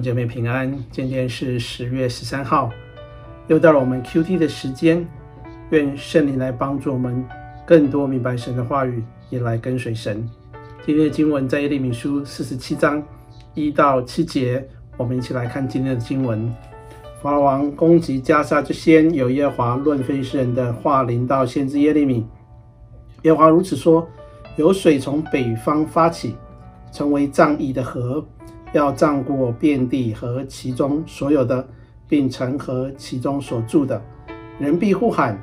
姐妹平安，今天是十月十三号，又到了我们 QT 的时间。愿圣灵来帮助我们更多明白神的话语，也来跟随神。今天的经文在耶利米书四十七章一到七节，我们一起来看今天的经文。法老王攻击加沙之先，有耶华论非利士人的话临到先知耶利米。耶华如此说：有水从北方发起，成为涨溢的河。要涨过遍地和其中所有的，并成河其中所住的，人必呼喊，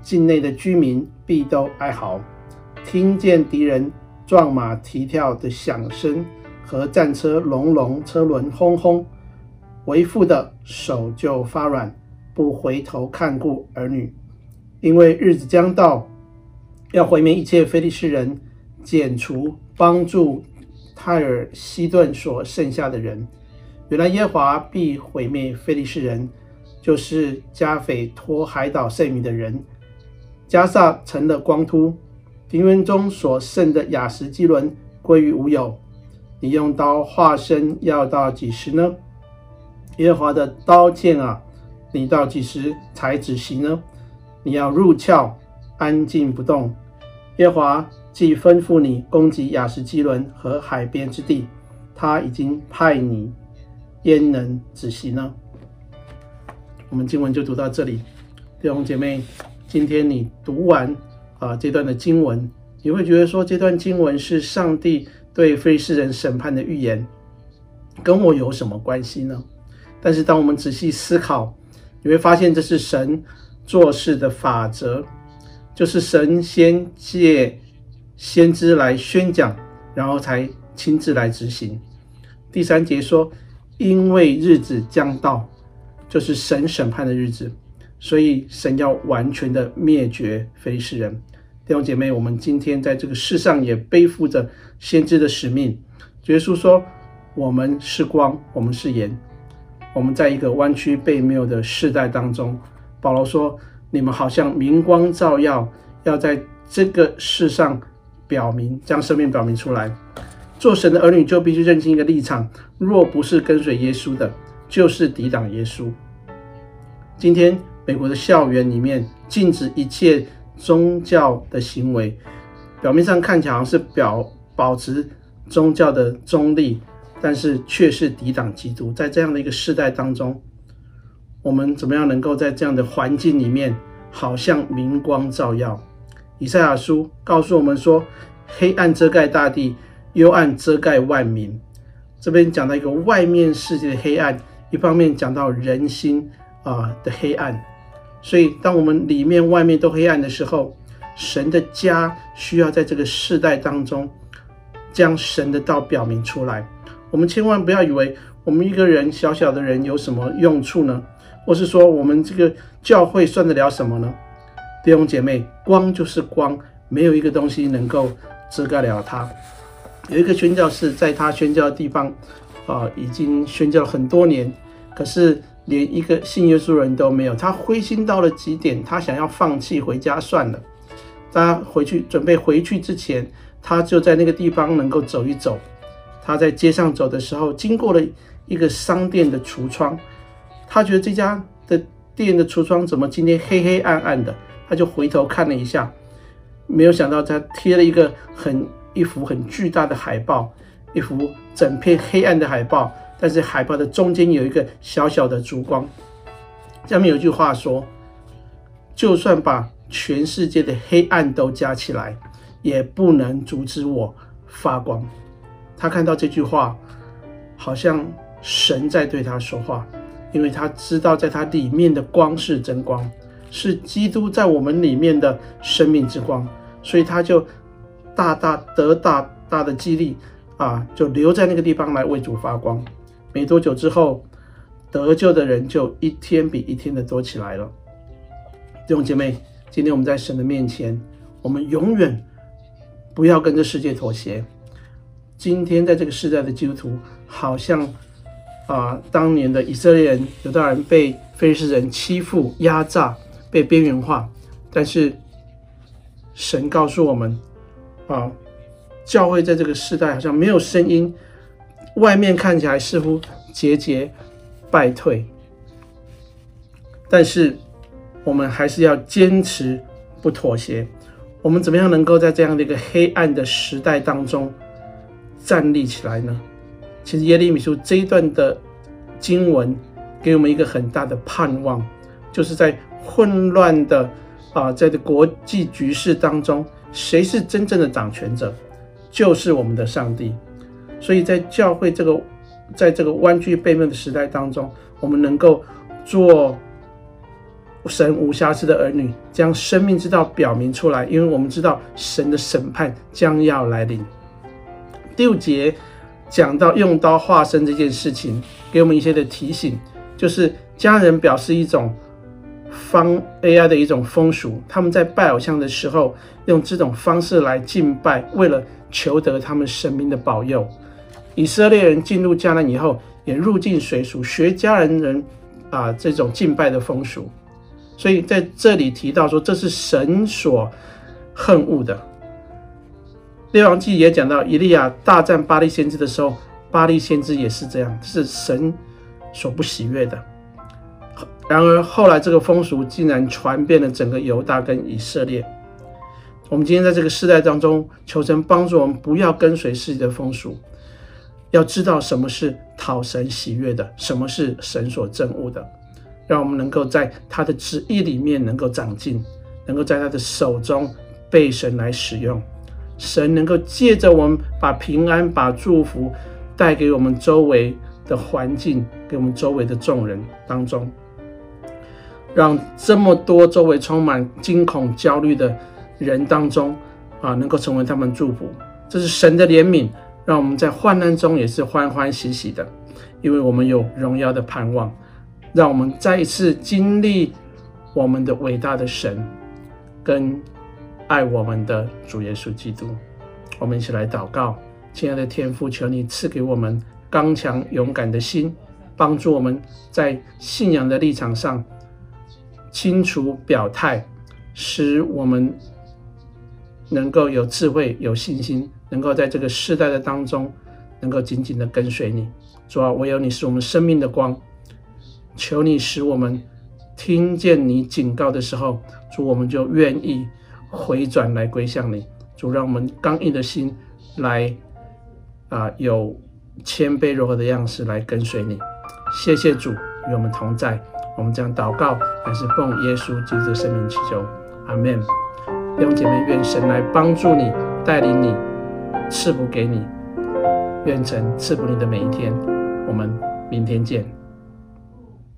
境内的居民必都哀嚎，听见敌人撞马蹄跳的响声和战车隆隆、车轮轰轰，为父的手就发软，不回头看顾儿女，因为日子将到，要毁灭一切非利士人，剪除帮助。泰尔西顿所剩下的人，原来耶和华必毁灭非利士人，就是加斐托海岛剩余的人。迦萨成了光秃，平原中所剩的雅实基伦归于无有。你用刀化身要到几时呢？耶和华的刀剑啊，你到几时才止息呢？你要入鞘，安静不动。耶和华。既吩咐你攻击亚实基伦和海边之地，他已经派你，焉能止息呢？我们经文就读到这里，弟兄姐妹，今天你读完啊这段的经文，你会觉得说，这段经文是上帝对非利士人审判的预言，跟我有什么关系呢？但是当我们仔细思考，你会发现这是神做事的法则，就是神先借。先知来宣讲，然后才亲自来执行。第三节说，因为日子将到，就是神审判的日子，所以神要完全的灭绝非是人。弟兄姐妹，我们今天在这个世上也背负着先知的使命。耶稣说，我们是光，我们是盐。我们在一个弯曲悖谬的世代当中，保罗说，你们好像明光照耀，要在这个世上。表明将生命表明出来，做神的儿女就必须认清一个立场：若不是跟随耶稣的，就是抵挡耶稣。今天美国的校园里面禁止一切宗教的行为，表面上看起来好像是表保持宗教的中立，但是却是抵挡基督。在这样的一个世代当中，我们怎么样能够在这样的环境里面，好像明光照耀？以赛亚书告诉我们说：“黑暗遮盖大地，幽暗遮盖万民。”这边讲到一个外面世界的黑暗，一方面讲到人心啊的黑暗。所以，当我们里面外面都黑暗的时候，神的家需要在这个世代当中将神的道表明出来。我们千万不要以为我们一个人小小的人有什么用处呢？或是说我们这个教会算得了什么呢？弟兄姐妹，光就是光，没有一个东西能够遮盖了它。有一个宣教士在他宣教的地方，啊、已经宣教了很多年，可是连一个信耶稣人都没有。他灰心到了极点，他想要放弃回家算了。他回去准备回去之前，他就在那个地方能够走一走。他在街上走的时候，经过了一个商店的橱窗，他觉得这家的店的橱窗怎么今天黑黑暗暗的？他就回头看了一下，没有想到他贴了一个很一幅很巨大的海报，一幅整片黑暗的海报，但是海报的中间有一个小小的烛光。下面有句话说：“就算把全世界的黑暗都加起来，也不能阻止我发光。”他看到这句话，好像神在对他说话，因为他知道在他里面的光是真光。是基督在我们里面的生命之光，所以他就大大得大大的激励啊，就留在那个地方来为主发光。没多久之后，得救的人就一天比一天的多起来了。弟兄姐妹，今天我们在神的面前，我们永远不要跟这世界妥协。今天在这个时代的基督徒，好像啊，当年的以色列人，犹大人被非利士人欺负压榨。被边缘化，但是神告诉我们啊，教会在这个时代好像没有声音，外面看起来似乎节节败退。但是我们还是要坚持不妥协。我们怎么样能够在这样的一个黑暗的时代当中站立起来呢？其实耶利米书这一段的经文给我们一个很大的盼望，就是在混乱的啊，在这国际局势当中，谁是真正的掌权者？就是我们的上帝。所以在教会这个在这个弯曲悖谬的时代当中，我们能够做。神无瑕疵的儿女，将生命之道表明出来，因为我们知道神的审判将要来临。第五节讲到用刀化身这件事情，给我们一些的提醒，就是家人表示一种方 AI 的一种风俗，他们在拜偶像的时候，用这种方式来敬拜，为了求得他们神明的保佑。以色列人进入迦南以后，也入境随俗，学迦南人啊这种敬拜的风俗。所以在这里提到说，这是神所恨恶的。列王记也讲到，以利亚大战巴力先知的时候，巴力先知也是这样，是神所不喜悦的。然而后来这个风俗竟然传遍了整个犹大跟以色列。我们今天在这个世代当中，求神帮助我们不要跟随世界的风俗，要知道什么是讨神喜悦的，什么是神所憎恶的。让我们能够在他的旨意里面能够长进，能够在他的手中被神来使用。神能够借着我们把平安、把祝福带给我们周围的环境，给我们周围的众人当中，让这么多周围充满惊恐、焦虑的人当中啊，能够成为他们祝福。这是神的怜悯，让我们在患难中也是欢欢喜喜的，因为我们有荣耀的盼望。让我们再一次经历我们的伟大的神，跟爱我们的主耶稣基督。我们一起来祷告，亲爱的天父，求你赐给我们刚强勇敢的心，帮助我们在信仰的立场上清楚表态，使我们能够有智慧、有信心，能够在这个世代的当中，能够紧紧的跟随你。主啊，唯有你是我们生命的光。求你使我们听见你警告的时候，主，我们就愿意回转来归向你。主，让我们刚硬的心来啊、有谦卑柔和的样式来跟随你。谢谢主与我们同在。我们将祷告，还是奉耶稣基督的圣名祈求，阿门。弟兄姐妹，愿神来帮助你，带领你，赐福给你。愿神赐福你的每一天。我们明天见。